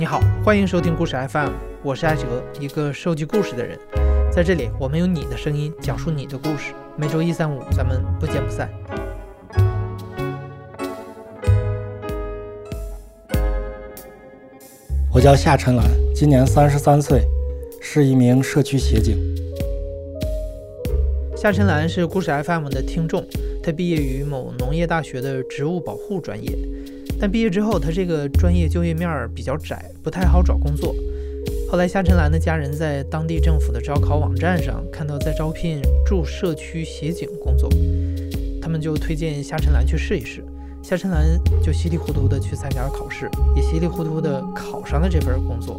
你好，欢迎收听故事 FM，我是艾哲，一个收集故事的人。在这里，我们用你的声音讲述你的故事。每周一、三、五，咱们不见不散。我叫夏晨兰，今年三十三岁，是一名社区协警。夏晨兰是故事 FM 的听众，他毕业于某农业大学的植物保护专业，但毕业之后，他这个专业就业面儿比较窄，不太好找工作。后来，夏晨兰的家人在当地政府的招考网站上看到在招聘驻社区协警工作，他们就推荐夏晨兰去试一试。夏晨兰就稀里糊涂的去参加了考试，也稀里糊涂的考上了这份工作。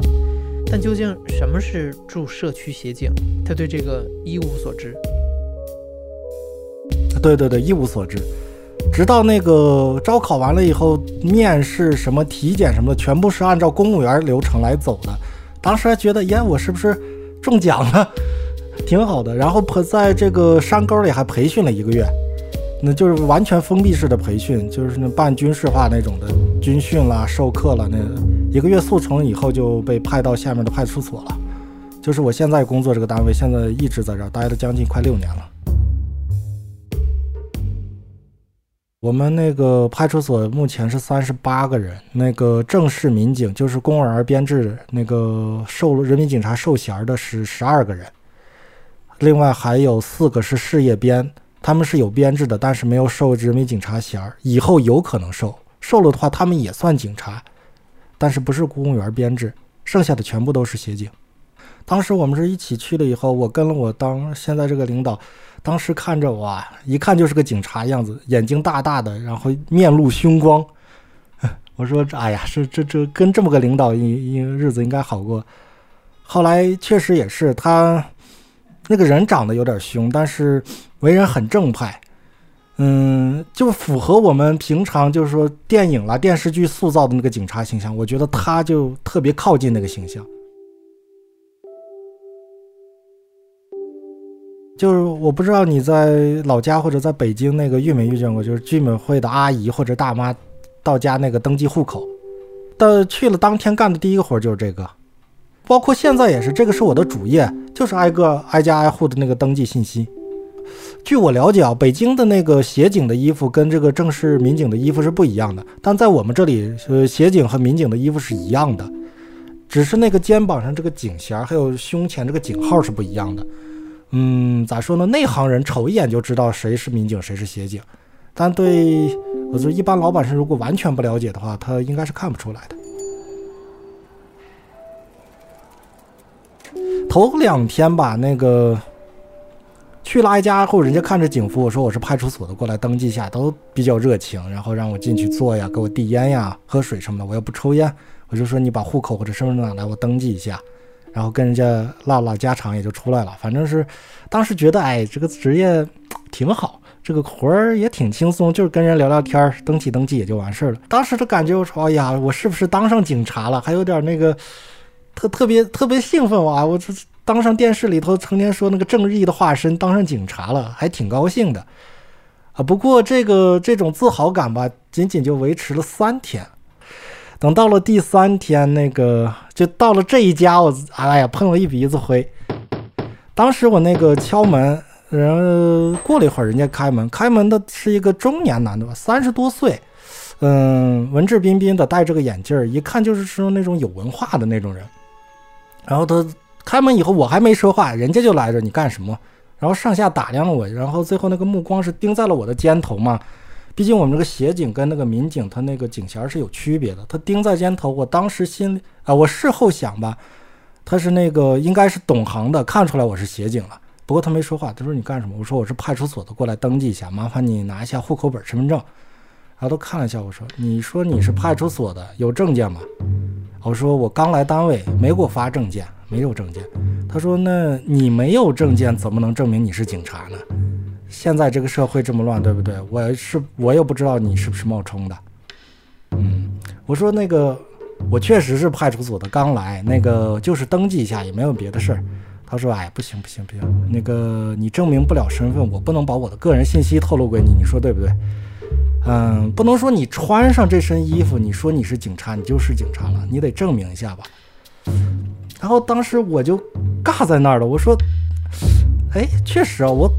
但究竟什么是驻社区协警？他对这个一无所知。对对对，一无所知。直到那个招考完了以后，面试什么、体检什么的，全部是按照公务员流程来走的。当时还觉得，呀，我是不是中奖了？挺好的。然后在这个山沟里还培训了一个月。那就是完全封闭式的培训，就是那半军事化那种的军训啦、授课了。那一个月速成以后就被派到下面的派出所了，就是我现在工作这个单位，现在一直在这儿待了将近快六年了。我们那个派出所目前是三十八个人，那个正式民警就是公务员编制，那个受人民警察授衔的是十二个人，另外还有四个是事业编。他们是有编制的，但是没有受人民警察衔儿，以后有可能受。受了的话，他们也算警察，但是不是公务员编制。剩下的全部都是协警。当时我们是一起去了以后，我跟了我当现在这个领导，当时看着我，一看就是个警察样子，眼睛大大的，然后面露凶光。我说：“哎呀，这这这跟这么个领导，应应日子应该好过。”后来确实也是他。那个人长得有点凶，但是为人很正派，嗯，就符合我们平常就是说电影啦、电视剧塑造的那个警察形象。我觉得他就特别靠近那个形象。就是我不知道你在老家或者在北京那个遇没遇见过，就是居委会的阿姨或者大妈到家那个登记户口，的去了当天干的第一个活就是这个。包括现在也是，这个是我的主业，就是挨个挨家挨户的那个登记信息。据我了解啊，北京的那个协警的衣服跟这个正式民警的衣服是不一样的，但在我们这里，呃，协警和民警的衣服是一样的，只是那个肩膀上这个警衔还有胸前这个警号是不一样的。嗯，咋说呢？内行人瞅一眼就知道谁是民警谁是协警，但对我说一般老百姓如果完全不了解的话，他应该是看不出来的。头两天吧，那个去了挨家挨户，人家看着警服，我说我是派出所的，过来登记一下，都比较热情，然后让我进去坐呀，给我递烟呀、喝水什么的。我又不抽烟，我就说你把户口或者身份证拿来，我登记一下，然后跟人家唠唠家常，也就出来了。反正是当时觉得，哎，这个职业挺好，这个活儿也挺轻松，就是跟人聊聊天儿，登记登记也就完事儿了。当时的感觉，我说，哎呀，我是不是当上警察了？还有点那个。特特别特别兴奋哇！我这当上电视里头成天说那个正义的化身，当上警察了，还挺高兴的啊。不过这个这种自豪感吧，仅仅就维持了三天。等到了第三天，那个就到了这一家，我哎呀碰了一鼻子灰。当时我那个敲门，然后过了一会儿，人家开门，开门的是一个中年男的吧，三十多岁。嗯，文质彬彬的，戴着个眼镜儿，一看就是说那种有文化的那种人。然后他开门以后，我还没说话，人家就来着，你干什么？然后上下打量了我，然后最后那个目光是盯在了我的肩头嘛。毕竟我们这个协警跟那个民警，他那个警衔是有区别的。他盯在肩头，我当时心里啊，我事后想吧，他是那个应该是懂行的，看出来我是协警了。不过他没说话，他说你干什么？我说我是派出所的，过来登记一下，麻烦你拿一下户口本、身份证。然后都看了一下，我说你说你是派出所的，有证件吗？我说我刚来单位，没给我发证件，没有证件。他说那你没有证件，怎么能证明你是警察呢？现在这个社会这么乱，对不对？我是我又不知道你是不是冒充的。嗯，我说那个我确实是派出所的，刚来，那个就是登记一下，也没有别的事儿。他说哎，不行不行不行，那个你证明不了身份，我不能把我的个人信息透露给你，你说对不对？嗯，不能说你穿上这身衣服，你说你是警察，你就是警察了，你得证明一下吧。然后当时我就尬在那儿了，我说，哎，确实啊，我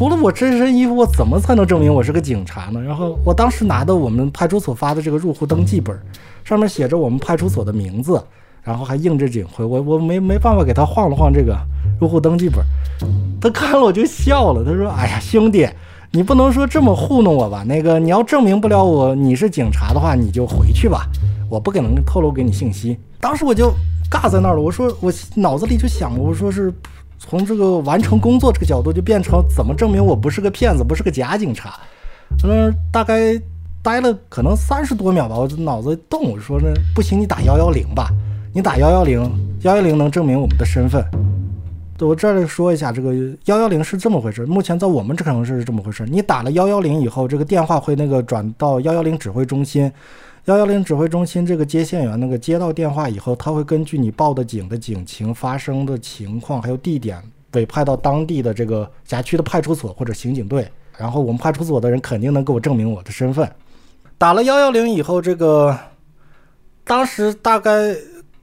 除了我这身衣服，我怎么才能证明我是个警察呢？然后我当时拿的我们派出所发的这个入户登记本，上面写着我们派出所的名字，然后还印着警徽，我我没没办法给他晃了晃这个入户登记本，他看了我就笑了，他说，哎呀，兄弟。你不能说这么糊弄我吧？那个你要证明不了我你是警察的话，你就回去吧，我不可能透露给你信息。当时我就尬在那儿了，我说我脑子里就想，我说是从这个完成工作这个角度，就变成怎么证明我不是个骗子，不是个假警察。嗯，大概待了可能三十多秒吧，我就脑子动，我说那不行，你打幺幺零吧，你打幺幺零，幺幺零能证明我们的身份。我这里说一下，这个幺幺零是这么回事。目前在我们这城市是这么回事。你打了幺幺零以后，这个电话会那个转到幺幺零指挥中心，幺幺零指挥中心这个接线员那个接到电话以后，他会根据你报的警的警情、发生的情况还有地点，委派到当地的这个辖区的派出所或者刑警队。然后我们派出所的人肯定能给我证明我的身份。打了幺幺零以后，这个当时大概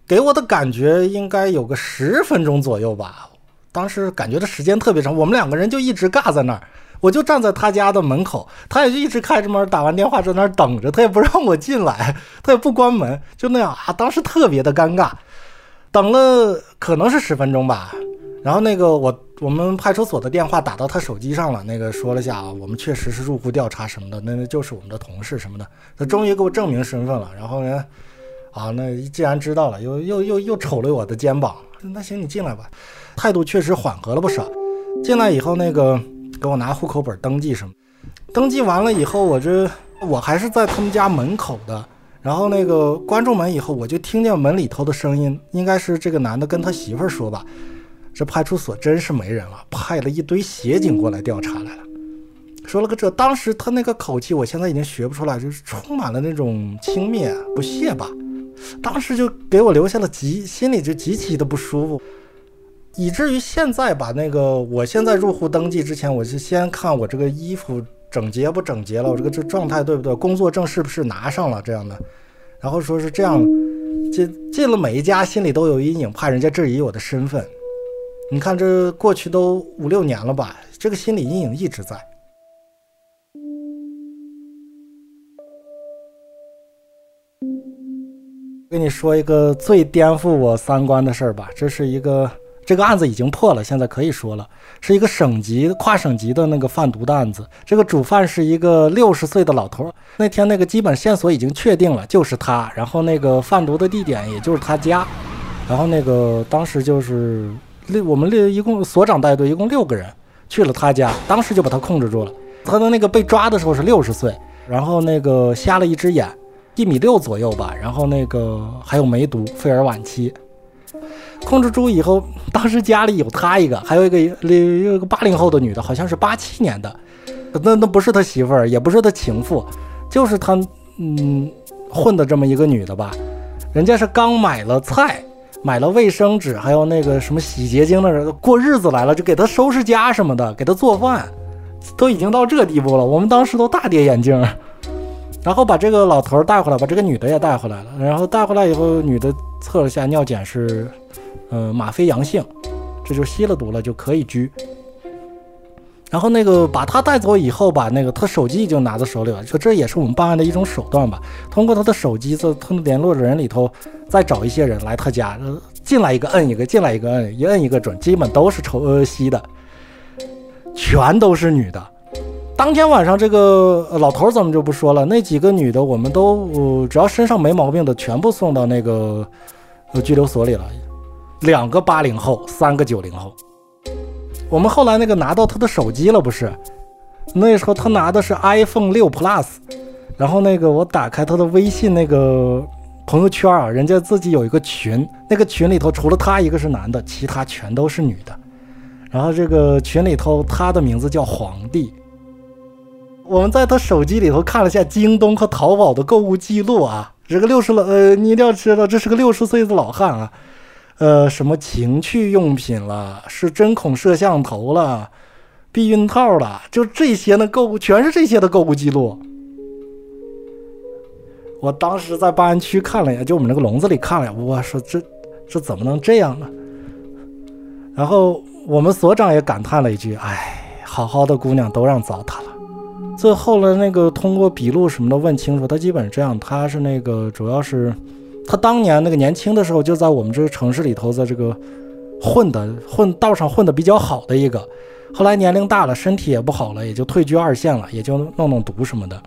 给我的感觉应该有个十分钟左右吧。当时感觉的时间特别长，我们两个人就一直尬在那儿，我就站在他家的门口，他也就一直开着门，打完电话在那儿等着，他也不让我进来，他也不关门，就那样啊。当时特别的尴尬，等了可能是十分钟吧，然后那个我我们派出所的电话打到他手机上了，那个说了下啊，我们确实是入户调查什么的，那那就是我们的同事什么的，他终于给我证明身份了，然后呢，啊，那既然知道了，又又又又瞅了我的肩膀，那行你进来吧。态度确实缓和了不少。进来以后，那个给我拿户口本登记什么，登记完了以后，我这我还是在他们家门口的。然后那个关住门以后，我就听见门里头的声音，应该是这个男的跟他媳妇儿说吧：“这派出所真是没人了，派了一堆协警过来调查来了。”说了个这，当时他那个口气，我现在已经学不出来，就是充满了那种轻蔑、不屑吧。当时就给我留下了极心里就极其的不舒服。以至于现在把那个，我现在入户登记之前，我就先看我这个衣服整洁不整洁了，我这个这状态对不对，工作证是不是拿上了这样的，然后说是这样，进进了每一家心里都有阴影，怕人家质疑我的身份。你看这过去都五六年了吧，这个心理阴影一直在。跟你说一个最颠覆我三观的事儿吧，这是一个。这个案子已经破了，现在可以说了，是一个省级、跨省级的那个贩毒的案子。这个主犯是一个六十岁的老头。那天那个基本线索已经确定了，就是他。然后那个贩毒的地点也就是他家。然后那个当时就是六，我们六一共所长带队，一共六个人去了他家，当时就把他控制住了。他的那个被抓的时候是六十岁，然后那个瞎了一只眼，一米六左右吧。然后那个还有梅毒，肺儿晚期。控制住以后，当时家里有他一个，还有一个有一个八零后的女的，好像是八七年的，那那不是他媳妇儿，也不是他情妇，就是他嗯混的这么一个女的吧。人家是刚买了菜，买了卫生纸，还有那个什么洗洁精的人，过日子来了，就给他收拾家什么的，给他做饭，都已经到这地步了。我们当时都大跌眼镜，然后把这个老头带回来，把这个女的也带回来了。然后带回来以后，女的测了下尿检是。呃，吗啡阳性，这就吸了毒了，就可以拘。然后那个把他带走以后，把那个他手机已经拿在手里了，说这也是我们办案的一种手段吧。通过他的手机，在他联络人里头，再找一些人来他家，进来一个摁一个，进来一个摁，一摁一个准，基本都是抽呃吸的，全都是女的。当天晚上，这个老头怎么就不说了？那几个女的，我们都只要身上没毛病的，全部送到那个呃拘留所里了。两个八零后，三个九零后。我们后来那个拿到他的手机了，不是？那时候他拿的是 iPhone 六 Plus，然后那个我打开他的微信那个朋友圈啊，人家自己有一个群，那个群里头除了他一个是男的，其他全都是女的。然后这个群里头他的名字叫皇帝。我们在他手机里头看了下京东和淘宝的购物记录啊，这个六十了，呃，你一定要知道，这是个六十岁的老汉啊。呃，什么情趣用品了，是针孔摄像头了，避孕套了，就这些的购物全是这些的购物记录。我当时在办案区看了一眼，就我们那个笼子里看了，我说这这怎么能这样呢？然后我们所长也感叹了一句：“哎，好好的姑娘都让糟蹋了。”最后呢，那个通过笔录什么的问清楚，他基本是这样，他是那个主要是他当年那个年轻的时候就在我们这个城市里头，在这个混的混道上混的比较好的一个，后来年龄大了，身体也不好了，也就退居二线了，也就弄弄毒什么的。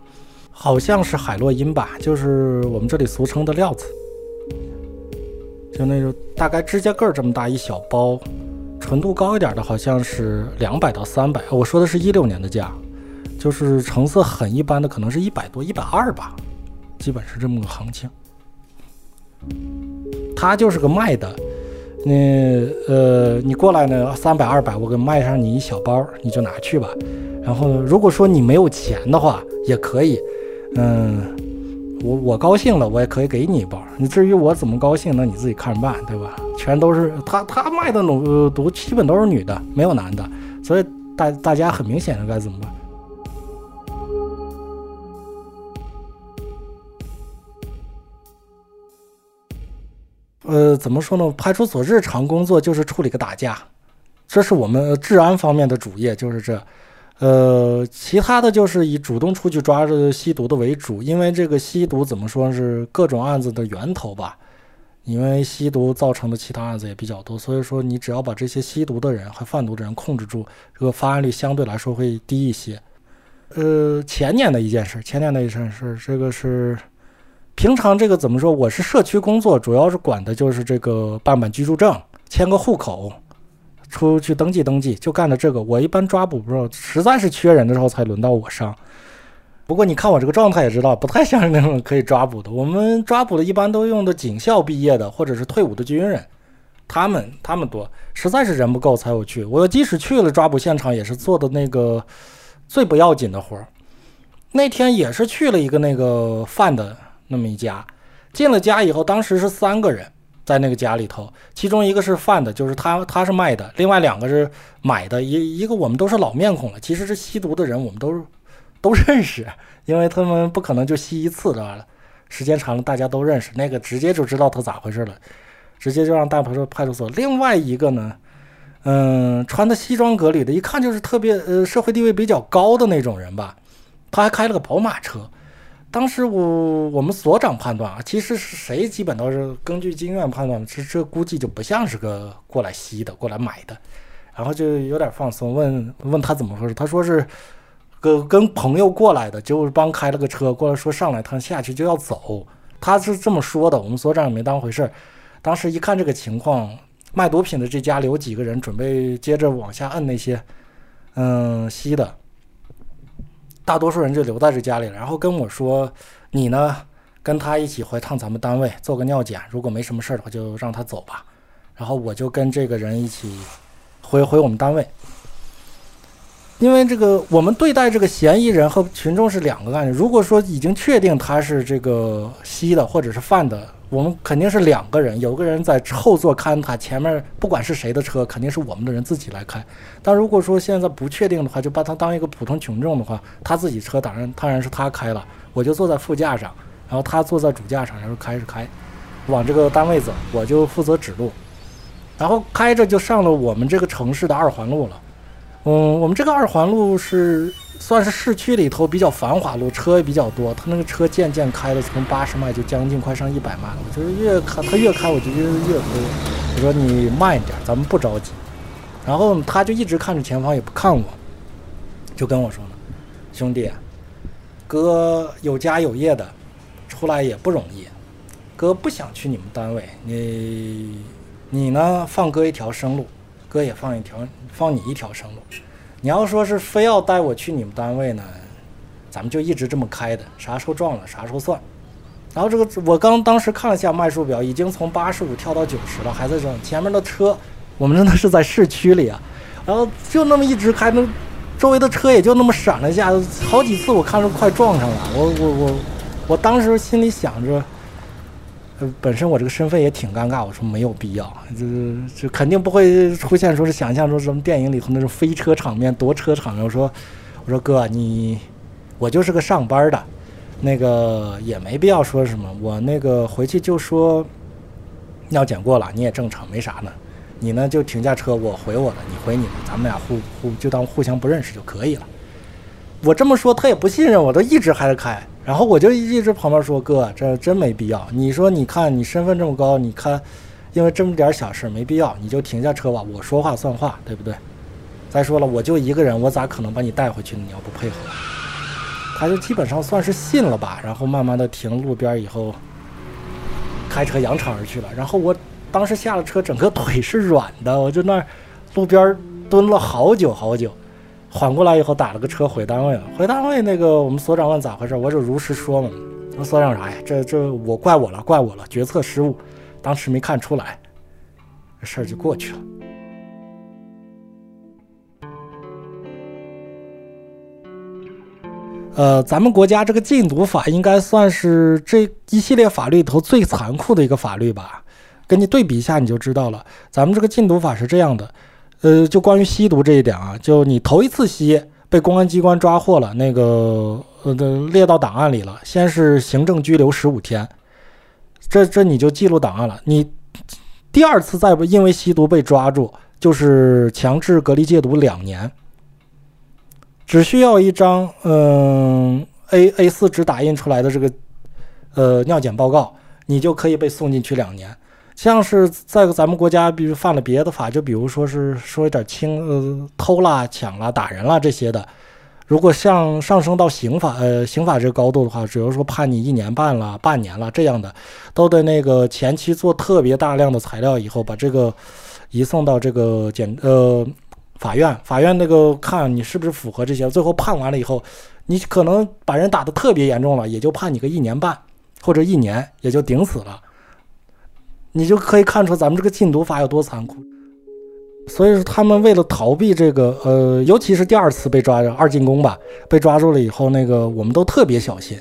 好像是海洛因吧，就是我们这里俗称的料子，就那种大概指甲盖这么大一小包，纯度高一点的，好像是两百到三百。我说的是一六年的价，就是成色很一般的，可能是一百多、一百二吧，基本是这么个行情。他就是个卖的，你呃，你过来呢，三百、二百，我给卖上你一小包，你就拿去吧。然后如果说你没有钱的话，也可以。嗯，我我高兴了，我也可以给你一包。你至于我怎么高兴，那你自己看着办，对吧？全都是他他卖的毒毒，基本都是女的，没有男的，所以大大家很明显的该怎么办？呃，怎么说呢？派出所日常工作就是处理个打架，这是我们治安方面的主业，就是这。呃，其他的就是以主动出去抓着吸毒的为主，因为这个吸毒怎么说是各种案子的源头吧？因为吸毒造成的其他案子也比较多，所以说你只要把这些吸毒的人和贩毒的人控制住，这个发案率相对来说会低一些。呃，前年的一件事，前年的一件事，这个是平常这个怎么说？我是社区工作，主要是管的就是这个办办居住证、迁个户口。出去登记登记，就干的这个。我一般抓捕不是，实在是缺人的时候才轮到我上。不过你看我这个状态也知道，不太像是那种可以抓捕的。我们抓捕的一般都用的警校毕业的或者是退伍的军人，他们他们多，实在是人不够才有去。我即使去了抓捕现场，也是做的那个最不要紧的活儿。那天也是去了一个那个犯的那么一家，进了家以后，当时是三个人。在那个家里头，其中一个是贩的，就是他，他是卖的；另外两个是买的。一一个我们都是老面孔了，其实是吸毒的人，我们都都认识，因为他们不可能就吸一次的，时间长了大家都认识。那个直接就知道他咋回事了，直接就让带到派出所。另外一个呢，嗯，穿的西装革履的，一看就是特别呃社会地位比较高的那种人吧，他还开了个宝马车。当时我我们所长判断啊，其实是谁基本都是根据经验判断，这这估计就不像是个过来吸的、过来买的，然后就有点放松，问问他怎么回事，他说是跟跟朋友过来的，就是帮开了个车过来，说上来趟下去就要走，他是这么说的，我们所长也没当回事。当时一看这个情况，卖毒品的这家里有几个人准备接着往下摁那些嗯吸的。大多数人就留在这家里了，然后跟我说：“你呢，跟他一起回趟咱们单位做个尿检，如果没什么事儿的话，就让他走吧。”然后我就跟这个人一起回回我们单位，因为这个我们对待这个嫌疑人和群众是两个概念。如果说已经确定他是这个吸的或者是贩的。我们肯定是两个人，有个人在后座看他，前面不管是谁的车，肯定是我们的人自己来开。但如果说现在不确定的话，就把他当一个普通群众的话，他自己车当然当然是他开了，我就坐在副驾上，然后他坐在主驾上，然后开着开，往这个单位走，我就负责指路，然后开着就上了我们这个城市的二环路了。嗯，我们这个二环路是。算是市区里头比较繁华路，车也比较多。他那个车渐渐开的从八十迈就将近快上一百迈了。我觉得越开他越开，我就越越多。我说你慢一点，咱们不着急。然后他就一直看着前方，也不看我，就跟我说呢：“兄弟，哥有家有业的，出来也不容易。哥不想去你们单位，你你呢放哥一条生路，哥也放一条放你一条生路。”你要说是非要带我去你们单位呢，咱们就一直这么开的，啥时候撞了啥时候算。然后这个我刚当时看了一下迈数表，已经从八十五跳到九十了，还在这。前面的车，我们真的是在市区里啊，然后就那么一直开，那周围的车也就那么闪了一下，好几次我看着快撞上了。我我我我当时心里想着。本身我这个身份也挺尴尬，我说没有必要，就是就肯定不会出现说是想象中什么电影里头那种飞车场面、夺车场面。我说，我说哥，你我就是个上班的，那个也没必要说什么，我那个回去就说尿检过了，你也正常，没啥呢。你呢就停下车，我回我的，你回你的，咱们俩互互就当互相不认识就可以了。我这么说他也不信任我，都一直还在开，然后我就一直旁边说哥，这真没必要。你说你看你身份这么高，你看因为这么点小事没必要，你就停下车吧，我说话算话，对不对？再说了，我就一个人，我咋可能把你带回去呢？你要不配合，他就基本上算是信了吧。然后慢慢的停路边以后，开车扬长而去了。然后我当时下了车，整个腿是软的，我就那路边蹲了好久好久。缓过来以后，打了个车回单位了。回单位那个我们所长问咋回事，我就如实说嘛。说所长啥呀？这这我怪我了，怪我了，决策失误，当时没看出来，这事儿就过去了。呃，咱们国家这个禁毒法应该算是这一系列法律里头最残酷的一个法律吧？跟你对比一下，你就知道了。咱们这个禁毒法是这样的，呃，就关于吸毒这一点啊，就你头一次吸被公安机关抓获了，那个呃的列到档案里了，先是行政拘留十五天，这这你就记录档案了。你第二次再因为吸毒被抓住，就是强制隔离戒毒两年。只需要一张嗯 A A 四纸打印出来的这个呃尿检报告，你就可以被送进去两年。像是在咱们国家，比如犯了别的法，就比如说是说一点轻呃偷啦、抢啦、打人啦这些的，如果像上升到刑法呃刑法这个高度的话，比如说判你一年半了、半年了这样的，都得那个前期做特别大量的材料以后，把这个移送到这个检呃。法院，法院那个看你是不是符合这些，最后判完了以后，你可能把人打得特别严重了，也就判你个一年半或者一年，也就顶死了。你就可以看出咱们这个禁毒法有多残酷。所以说，他们为了逃避这个，呃，尤其是第二次被抓着二进宫吧，被抓住了以后，那个我们都特别小心。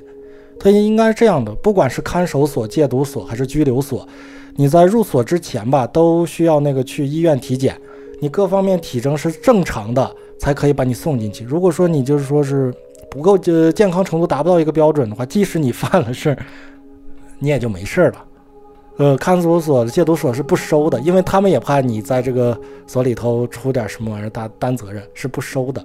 他应该是这样的，不管是看守所、戒毒所还是拘留所，你在入所之前吧，都需要那个去医院体检。你各方面体征是正常的，才可以把你送进去。如果说你就是说是不够，呃，健康程度达不到一个标准的话，即使你犯了事儿，你也就没事儿了。呃，看守所戒毒所是不收的，因为他们也怕你在这个所里头出点什么玩意儿担担责任，是不收的。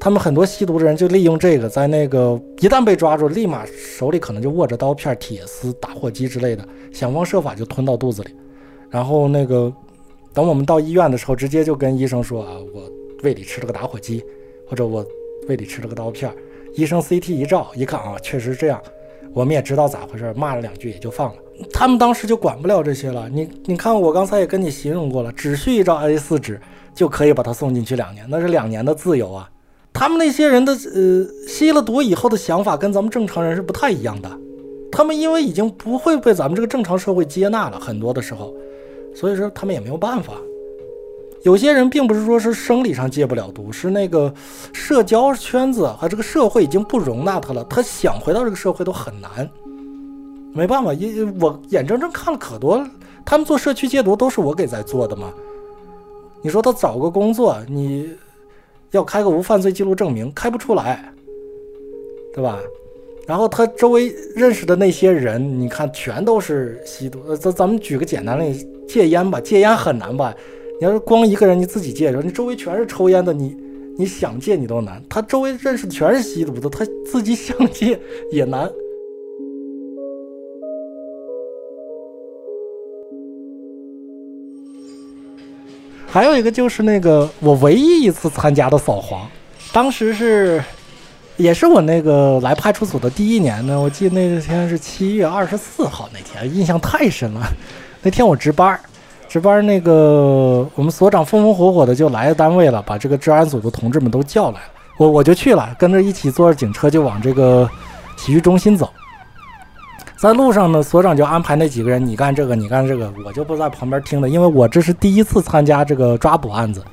他们很多吸毒的人就利用这个，在那个一旦被抓住，立马手里可能就握着刀片、铁丝、打火机之类的，想方设法就吞到肚子里，然后那个。等我们到医院的时候，直接就跟医生说啊，我胃里吃了个打火机，或者我胃里吃了个刀片。医生 CT 一照，一看啊，确实这样。我们也知道咋回事，骂了两句也就放了。他们当时就管不了这些了。你你看，我刚才也跟你形容过了，只需一张 A4 纸就可以把他送进去两年，那是两年的自由啊。他们那些人的呃吸了毒以后的想法跟咱们正常人是不太一样的。他们因为已经不会被咱们这个正常社会接纳了，很多的时候。所以说他们也没有办法。有些人并不是说是生理上戒不了毒，是那个社交圈子和这个社会已经不容纳他了，他想回到这个社会都很难。没办法，因我眼睁睁看了可多，他们做社区戒毒都是我给在做的嘛。你说他找个工作，你要开个无犯罪记录证明，开不出来，对吧？然后他周围认识的那些人，你看全都是吸毒。呃，咱咱们举个简单例，戒烟吧，戒烟很难吧？你要是光一个人你自己戒着，你周围全是抽烟的，你你想戒你都难。他周围认识的全是吸毒的，他自己想戒也难。还有一个就是那个我唯一一次参加的扫黄，当时是。也是我那个来派出所的第一年呢，我记得那天是七月二十四号那天，印象太深了。那天我值班，值班那个我们所长风风火火的就来单位了，把这个治安组的同志们都叫来了，我我就去了，跟着一起坐着警车就往这个体育中心走。在路上呢，所长就安排那几个人，你干这个，你干这个，我就不在旁边听了，因为我这是第一次参加这个抓捕案子，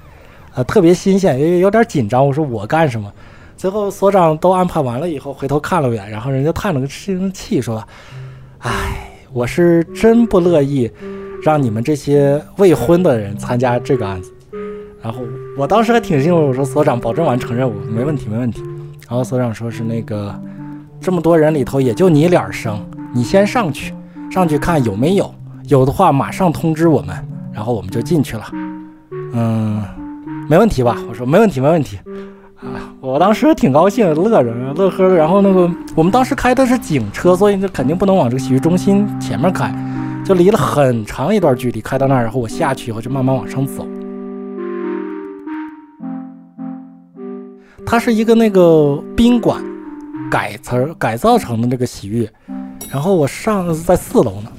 呃，特别新鲜，也有点紧张。我说我干什么？最后所长都安排完了以后，回头看了一眼，然后人家叹了个气，说：“哎，我是真不乐意让你们这些未婚的人参加这个案子。”然后我当时还挺兴奋，我说：“所长，保证完成任务，没问题，没问题。”然后所长说是那个，这么多人里头也就你脸生，你先上去，上去看有没有，有的话马上通知我们，然后我们就进去了。嗯，没问题吧？我说没问题，没问题。啊，我当时挺高兴，乐着乐呵的。然后那个我们当时开的是警车，所以就肯定不能往这个洗浴中心前面开，就离了很长一段距离，开到那儿，然后我下去以后就慢慢往上走。它是一个那个宾馆改词儿改造成的那个洗浴，然后我上在四楼呢，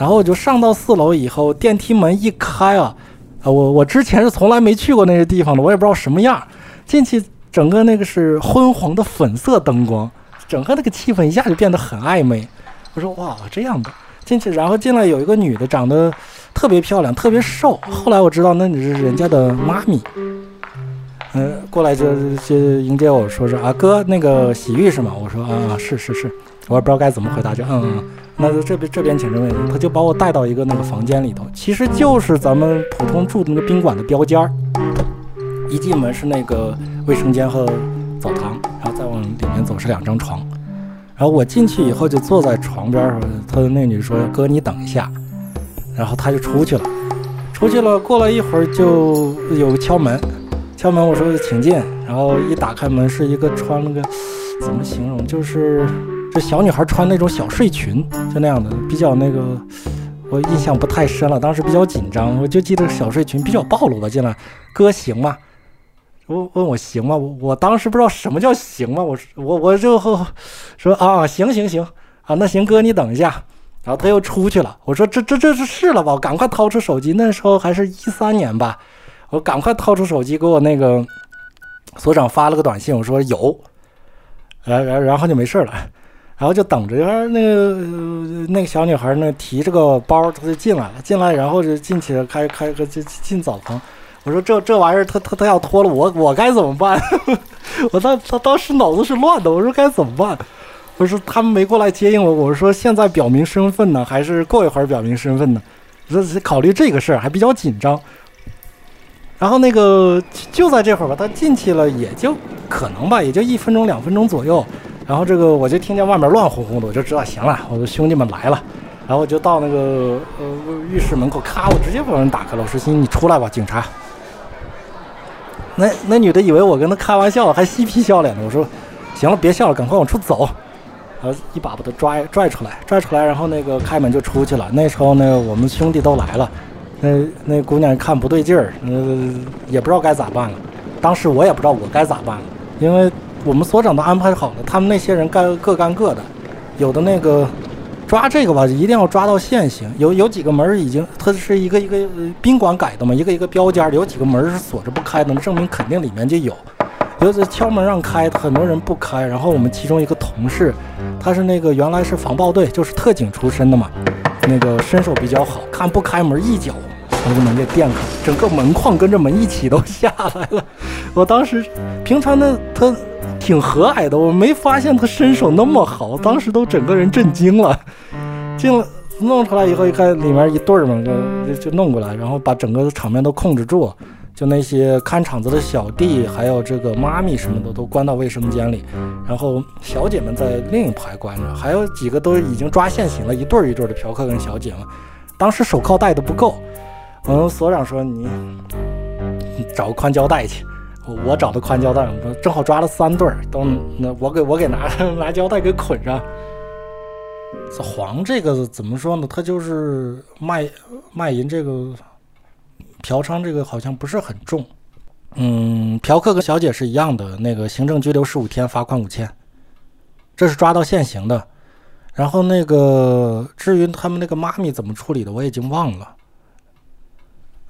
然后我就上到四楼以后，电梯门一开啊，啊我我之前是从来没去过那些地方的，我也不知道什么样，进去。整个那个是昏黄的粉色灯光，整个那个气氛一下就变得很暧昧。我说哇，这样的进去，然后进来有一个女的，长得特别漂亮，特别瘦。后来我知道那你是人家的妈咪，嗯，过来就就迎接我说是啊哥，那个洗浴是吗？我说啊是是是，我也不知道该怎么回答，就嗯嗯，那就这边这边请这位，他就把我带到一个那个房间里头，其实就是咱们普通住的那个宾馆的标间儿。一进门是那个卫生间和澡堂，然后再往里面走是两张床。然后我进去以后就坐在床边上，他的那女说：“哥，你等一下。”然后他就出去了。出去了，过了一会儿就有敲门，敲门我说：“请进。”然后一打开门是一个穿了个怎么形容，就是这小女孩穿那种小睡裙，就那样的，比较那个，我印象不太深了，当时比较紧张，我就记得小睡裙比较暴露吧。进来，哥行吗？问问我行吗？我我当时不知道什么叫行吗？我我我就说啊，行行行啊，那行哥你等一下。然后他又出去了。我说这这这是是了吧？我赶快掏出手机，那时候还是一三年吧。我赶快掏出手机给我那个所长发了个短信，我说有。然然然后就没事了，然后就等着。然后那个那个小女孩呢，提着个包，她就进来了。进来然后就进去开开个进进澡堂。我说这这玩意儿，他他他要脱了我，我该怎么办？我当他当时脑子是乱的。我说该怎么办？我说他们没过来接应我。我说现在表明身份呢，还是过一会儿表明身份呢？这考虑这个事儿还比较紧张。然后那个就在这会儿吧，他进去了，也就可能吧，也就一分钟两分钟左右。然后这个我就听见外面乱哄哄的，我就知道行了，我的兄弟们来了。然后我就到那个呃浴室门口，咔，我直接把门打开了。我说行，你出来吧，警察。那那女的以为我跟她开玩笑，还嬉皮笑脸的。我说：“行了，别笑了，赶快往出走。”然后一把把她拽拽出来，拽出来，然后那个开门就出去了。那时候呢，我们兄弟都来了。那那姑娘看不对劲儿，呃，也不知道该咋办了。当时我也不知道我该咋办了，因为我们所长都安排好了，他们那些人干各干各的，有的那个。抓这个吧，一定要抓到现行。有有几个门已经，它是一个一个宾馆改的嘛，一个一个标间，有几个门是锁着不开的，证明肯定里面就有。有的敲门让开，很多人不开。然后我们其中一个同事，他是那个原来是防暴队，就是特警出身的嘛，那个身手比较好，看不开门，一脚把这门给垫开，整个门框跟着门一起都下来了。我当时平常呢，他。挺和蔼的，我没发现他身手那么好，当时都整个人震惊了。进了弄出来以后，一看里面一对儿嘛，就就弄过来，然后把整个场面都控制住。就那些看场子的小弟，还有这个妈咪什么的，都关到卫生间里。然后小姐们在另一排关着，还有几个都已经抓现行了，一对儿一对儿的嫖客跟小姐们。当时手铐戴的不够，我们所长说你找个宽胶带去。我找的宽胶带，我正好抓了三对儿，都那我给我给拿 拿胶带给捆上。这黄这个怎么说呢？他就是卖卖淫这个嫖娼这个好像不是很重。嗯，嫖客跟小姐是一样的，那个行政拘留十五天，罚款五千，这是抓到现行的。然后那个至于他们那个妈咪怎么处理的，我已经忘了。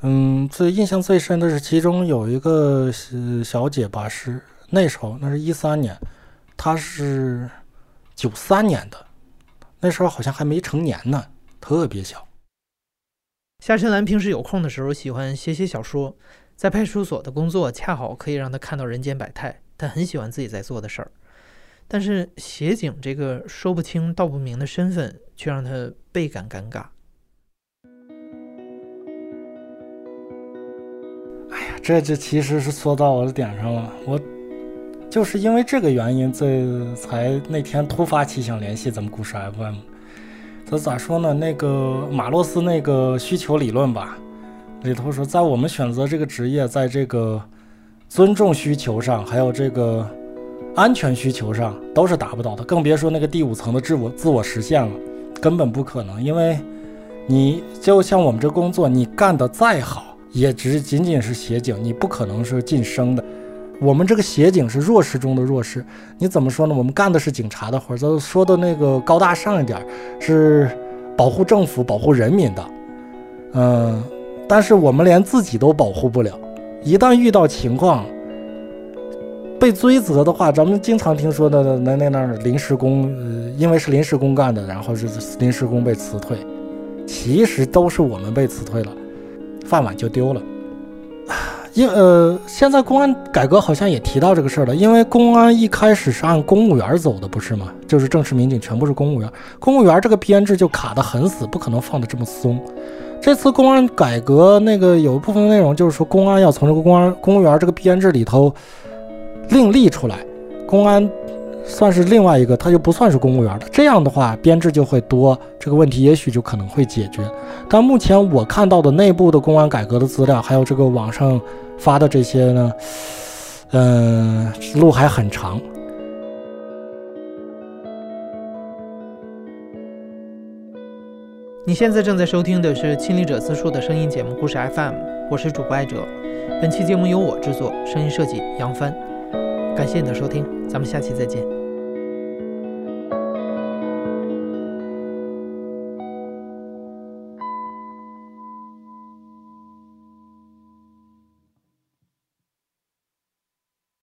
嗯，最印象最深的是其中有一个小姐吧，是那时候，那是一三年，她是九三年的，那时候好像还没成年呢，特别小。夏晨兰平时有空的时候喜欢写写小说，在派出所的工作恰好可以让他看到人间百态，他很喜欢自己在做的事儿，但是协警这个说不清道不明的身份却让他倍感尴尬。这这其实是说到我的点上了。我就是因为这个原因，这才那天突发奇想联系咱们故事 FM。这咋说呢？那个马洛斯那个需求理论吧，里头说，在我们选择这个职业，在这个尊重需求上，还有这个安全需求上，都是达不到的。更别说那个第五层的自我自我实现了，根本不可能。因为你就像我们这工作，你干得再好，也只仅仅是协警，你不可能是晋升的。我们这个协警是弱势中的弱势，你怎么说呢？我们干的是警察的活儿，说的那个高大上一点，是保护政府、保护人民的，嗯，但是我们连自己都保护不了。一旦遇到情况被追责的话，咱们经常听说的那那那临时工，因为是临时工干的，然后是临时工被辞退，其实都是我们被辞退了，饭碗就丢了。因呃，现在公安改革好像也提到这个事儿了。因为公安一开始是按公务员走的，不是吗？就是正式民警全部是公务员，公务员这个编制就卡得很死，不可能放得这么松。这次公安改革那个有一部分内容就是说，公安要从这个公安公务员这个编制里头另立出来，公安算是另外一个，他就不算是公务员了。这样的话，编制就会多，这个问题也许就可能会解决。但目前我看到的内部的公安改革的资料，还有这个网上。发的这些呢，嗯，路还很长。你现在正在收听的是《亲历者自述》的声音节目《故事 FM》，我是主播艾哲。本期节目由我制作，声音设计杨帆。感谢你的收听，咱们下期再见。